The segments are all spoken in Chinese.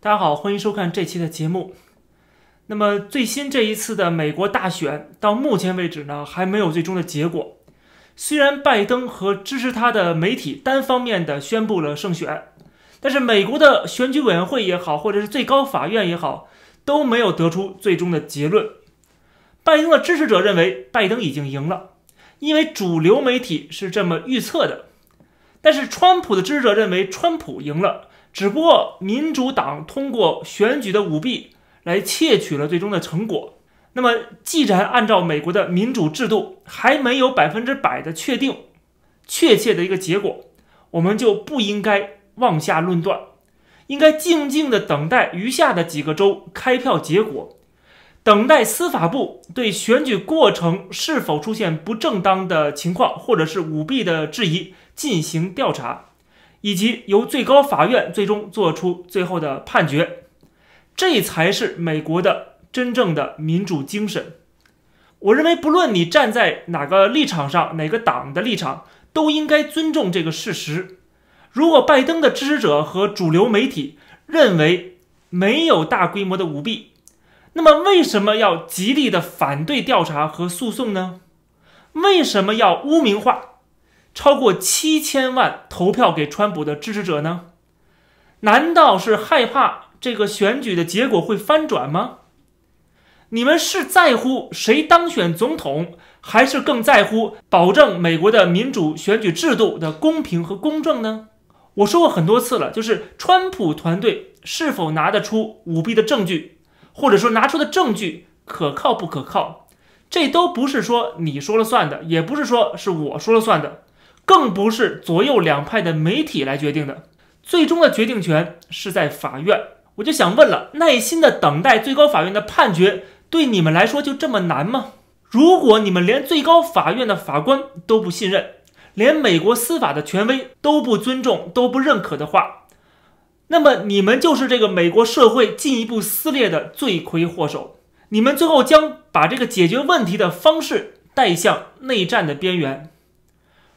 大家好，欢迎收看这期的节目。那么最新这一次的美国大选，到目前为止呢，还没有最终的结果。虽然拜登和支持他的媒体单方面的宣布了胜选，但是美国的选举委员会也好，或者是最高法院也好，都没有得出最终的结论。拜登的支持者认为拜登已经赢了，因为主流媒体是这么预测的。但是川普的支持者认为川普赢了，只不过民主党通过选举的舞弊。来窃取了最终的成果。那么，既然按照美国的民主制度还没有百分之百的确定确切的一个结果，我们就不应该妄下论断，应该静静的等待余下的几个州开票结果，等待司法部对选举过程是否出现不正当的情况或者是舞弊的质疑进行调查，以及由最高法院最终做出最后的判决。这才是美国的真正的民主精神。我认为，不论你站在哪个立场上，哪个党的立场，都应该尊重这个事实。如果拜登的支持者和主流媒体认为没有大规模的舞弊，那么为什么要极力的反对调查和诉讼呢？为什么要污名化超过七千万投票给川普的支持者呢？难道是害怕？这个选举的结果会翻转吗？你们是在乎谁当选总统，还是更在乎保证美国的民主选举制度的公平和公正呢？我说过很多次了，就是川普团队是否拿得出舞弊的证据，或者说拿出的证据可靠不可靠，这都不是说你说了算的，也不是说是我说了算的，更不是左右两派的媒体来决定的，最终的决定权是在法院。我就想问了，耐心的等待最高法院的判决，对你们来说就这么难吗？如果你们连最高法院的法官都不信任，连美国司法的权威都不尊重、都不认可的话，那么你们就是这个美国社会进一步撕裂的罪魁祸首。你们最后将把这个解决问题的方式带向内战的边缘。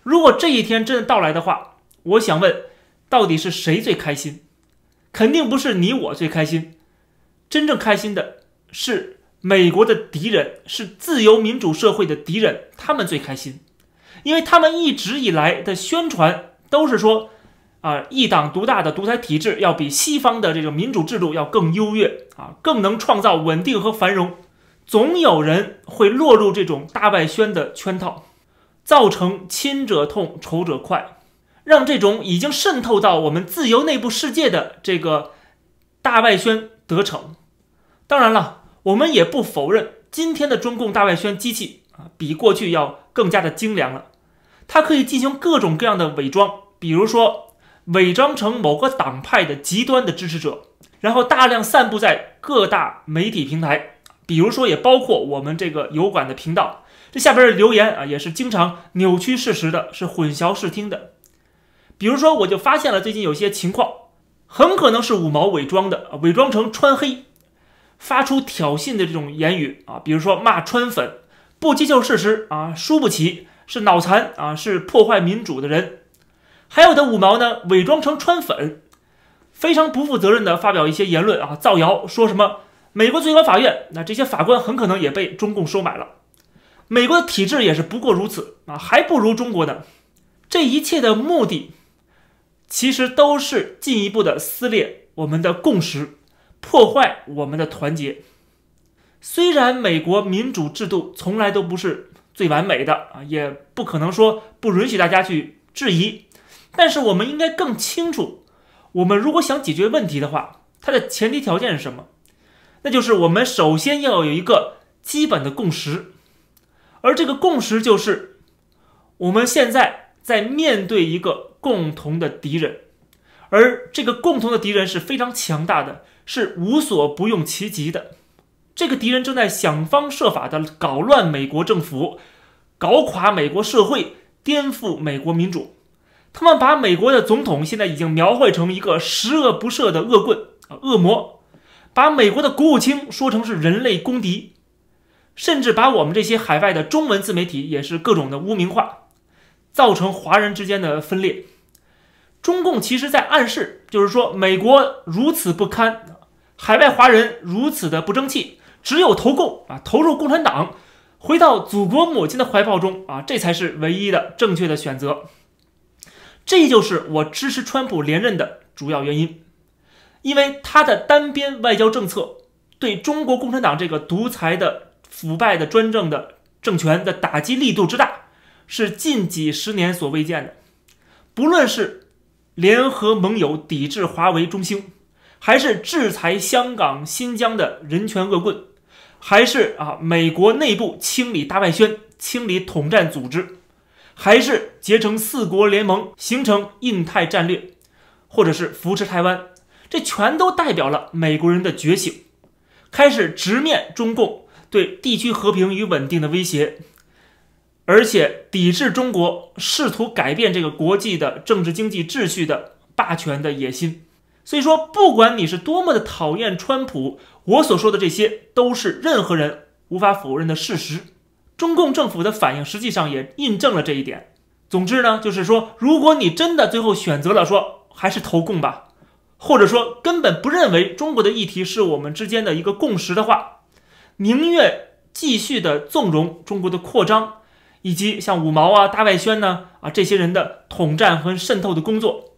如果这一天真的到来的话，我想问，到底是谁最开心？肯定不是你我最开心，真正开心的是美国的敌人，是自由民主社会的敌人，他们最开心，因为他们一直以来的宣传都是说，啊，一党独大的独裁体制要比西方的这个民主制度要更优越啊，更能创造稳定和繁荣。总有人会落入这种大外宣的圈套，造成亲者痛，仇者快。让这种已经渗透到我们自由内部世界的这个大外宣得逞。当然了，我们也不否认今天的中共大外宣机器啊，比过去要更加的精良了。它可以进行各种各样的伪装，比如说伪装成某个党派的极端的支持者，然后大量散布在各大媒体平台，比如说也包括我们这个油管的频道。这下边的留言啊，也是经常扭曲事实的，是混淆视听的。比如说，我就发现了最近有些情况，很可能是五毛伪装的，伪装成川黑，发出挑衅的这种言语啊，比如说骂川粉，不接受事实啊，输不起，是脑残啊，是破坏民主的人。还有的五毛呢，伪装成川粉，非常不负责任的发表一些言论啊，造谣说什么美国最高法院那这些法官很可能也被中共收买了，美国的体制也是不过如此啊，还不如中国呢。这一切的目的。其实都是进一步的撕裂我们的共识，破坏我们的团结。虽然美国民主制度从来都不是最完美的啊，也不可能说不允许大家去质疑，但是我们应该更清楚，我们如果想解决问题的话，它的前提条件是什么？那就是我们首先要有一个基本的共识，而这个共识就是我们现在在面对一个。共同的敌人，而这个共同的敌人是非常强大的，是无所不用其极的。这个敌人正在想方设法的搞乱美国政府，搞垮美国社会，颠覆美国民主。他们把美国的总统现在已经描绘成一个十恶不赦的恶棍啊，恶魔，把美国的国务卿说成是人类公敌，甚至把我们这些海外的中文自媒体也是各种的污名化，造成华人之间的分裂。中共其实在暗示，就是说美国如此不堪，海外华人如此的不争气，只有投共啊，投入共产党，回到祖国母亲的怀抱中啊，这才是唯一的正确的选择。这就是我支持川普连任的主要原因，因为他的单边外交政策对中国共产党这个独裁的、腐败的专政的政权的打击力度之大，是近几十年所未见的。不论是联合盟友抵制华为、中兴，还是制裁香港、新疆的人权恶棍，还是啊美国内部清理大外宣、清理统战组织，还是结成四国联盟、形成印太战略，或者是扶持台湾，这全都代表了美国人的觉醒，开始直面中共对地区和平与稳定的威胁。而且抵制中国试图改变这个国际的政治经济秩序的霸权的野心，所以说，不管你是多么的讨厌川普，我所说的这些都是任何人无法否认的事实。中共政府的反应实际上也印证了这一点。总之呢，就是说，如果你真的最后选择了说还是投共吧，或者说根本不认为中国的议题是我们之间的一个共识的话，宁愿继续的纵容中国的扩张。以及像五毛啊、大外宣呢啊这些人的统战和渗透的工作，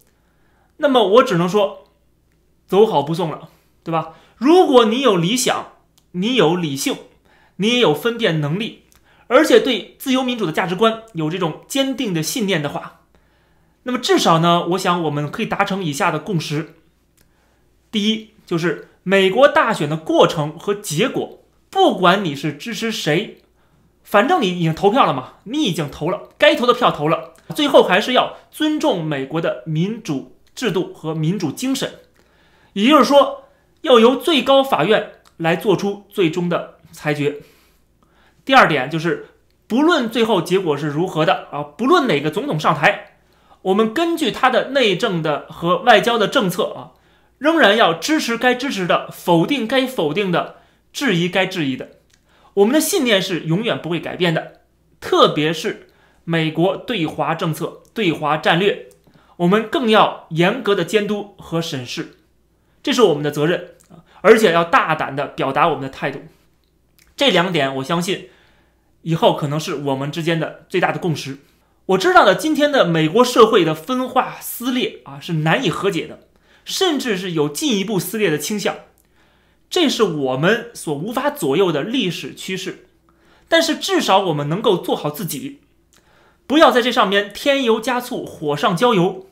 那么我只能说，走好不送了，对吧？如果你有理想，你有理性，你也有分辨能力，而且对自由民主的价值观有这种坚定的信念的话，那么至少呢，我想我们可以达成以下的共识：第一，就是美国大选的过程和结果，不管你是支持谁。反正你已经投票了嘛，你已经投了，该投的票投了，最后还是要尊重美国的民主制度和民主精神，也就是说，要由最高法院来做出最终的裁决。第二点就是，不论最后结果是如何的啊，不论哪个总统上台，我们根据他的内政的和外交的政策啊，仍然要支持该支持的，否定该否定的，质疑该质疑的。我们的信念是永远不会改变的，特别是美国对华政策、对华战略，我们更要严格的监督和审视，这是我们的责任啊！而且要大胆的表达我们的态度。这两点，我相信以后可能是我们之间的最大的共识。我知道的，今天的美国社会的分化撕裂啊，是难以和解的，甚至是有进一步撕裂的倾向。这是我们所无法左右的历史趋势，但是至少我们能够做好自己，不要在这上面添油加醋、火上浇油。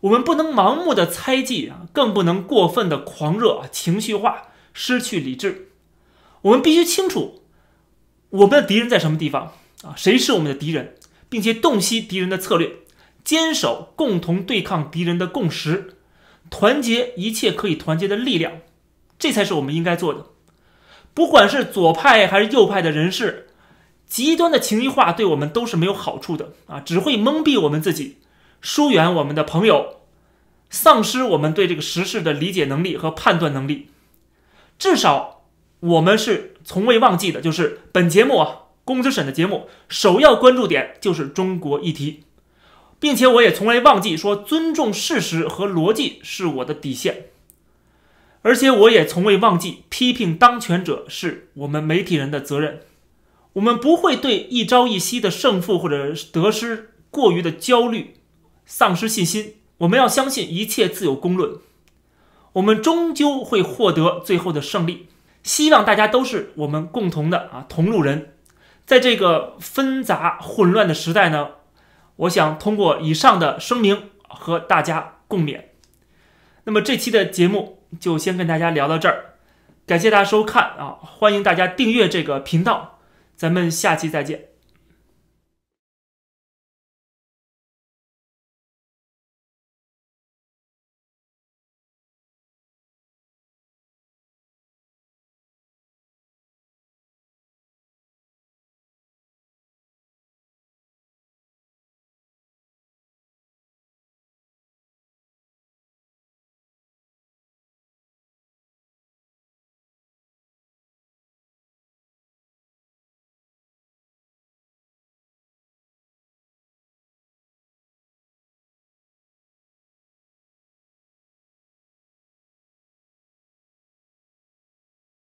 我们不能盲目的猜忌啊，更不能过分的狂热、情绪化、失去理智。我们必须清楚我们的敌人在什么地方啊，谁是我们的敌人，并且洞悉敌人的策略，坚守共同对抗敌人的共识，团结一切可以团结的力量。这才是我们应该做的。不管是左派还是右派的人士，极端的情绪化对我们都是没有好处的啊，只会蒙蔽我们自己，疏远我们的朋友，丧失我们对这个时事的理解能力和判断能力。至少我们是从未忘记的，就是本节目啊，公子审的节目首要关注点就是中国议题，并且我也从未忘记说尊重事实和逻辑是我的底线。而且我也从未忘记，批评当权者是我们媒体人的责任。我们不会对一朝一夕的胜负或者得失过于的焦虑、丧失信心。我们要相信一切自有公论，我们终究会获得最后的胜利。希望大家都是我们共同的啊同路人。在这个纷杂混乱的时代呢，我想通过以上的声明和大家共勉。那么这期的节目。就先跟大家聊到这儿，感谢大家收看啊！欢迎大家订阅这个频道，咱们下期再见。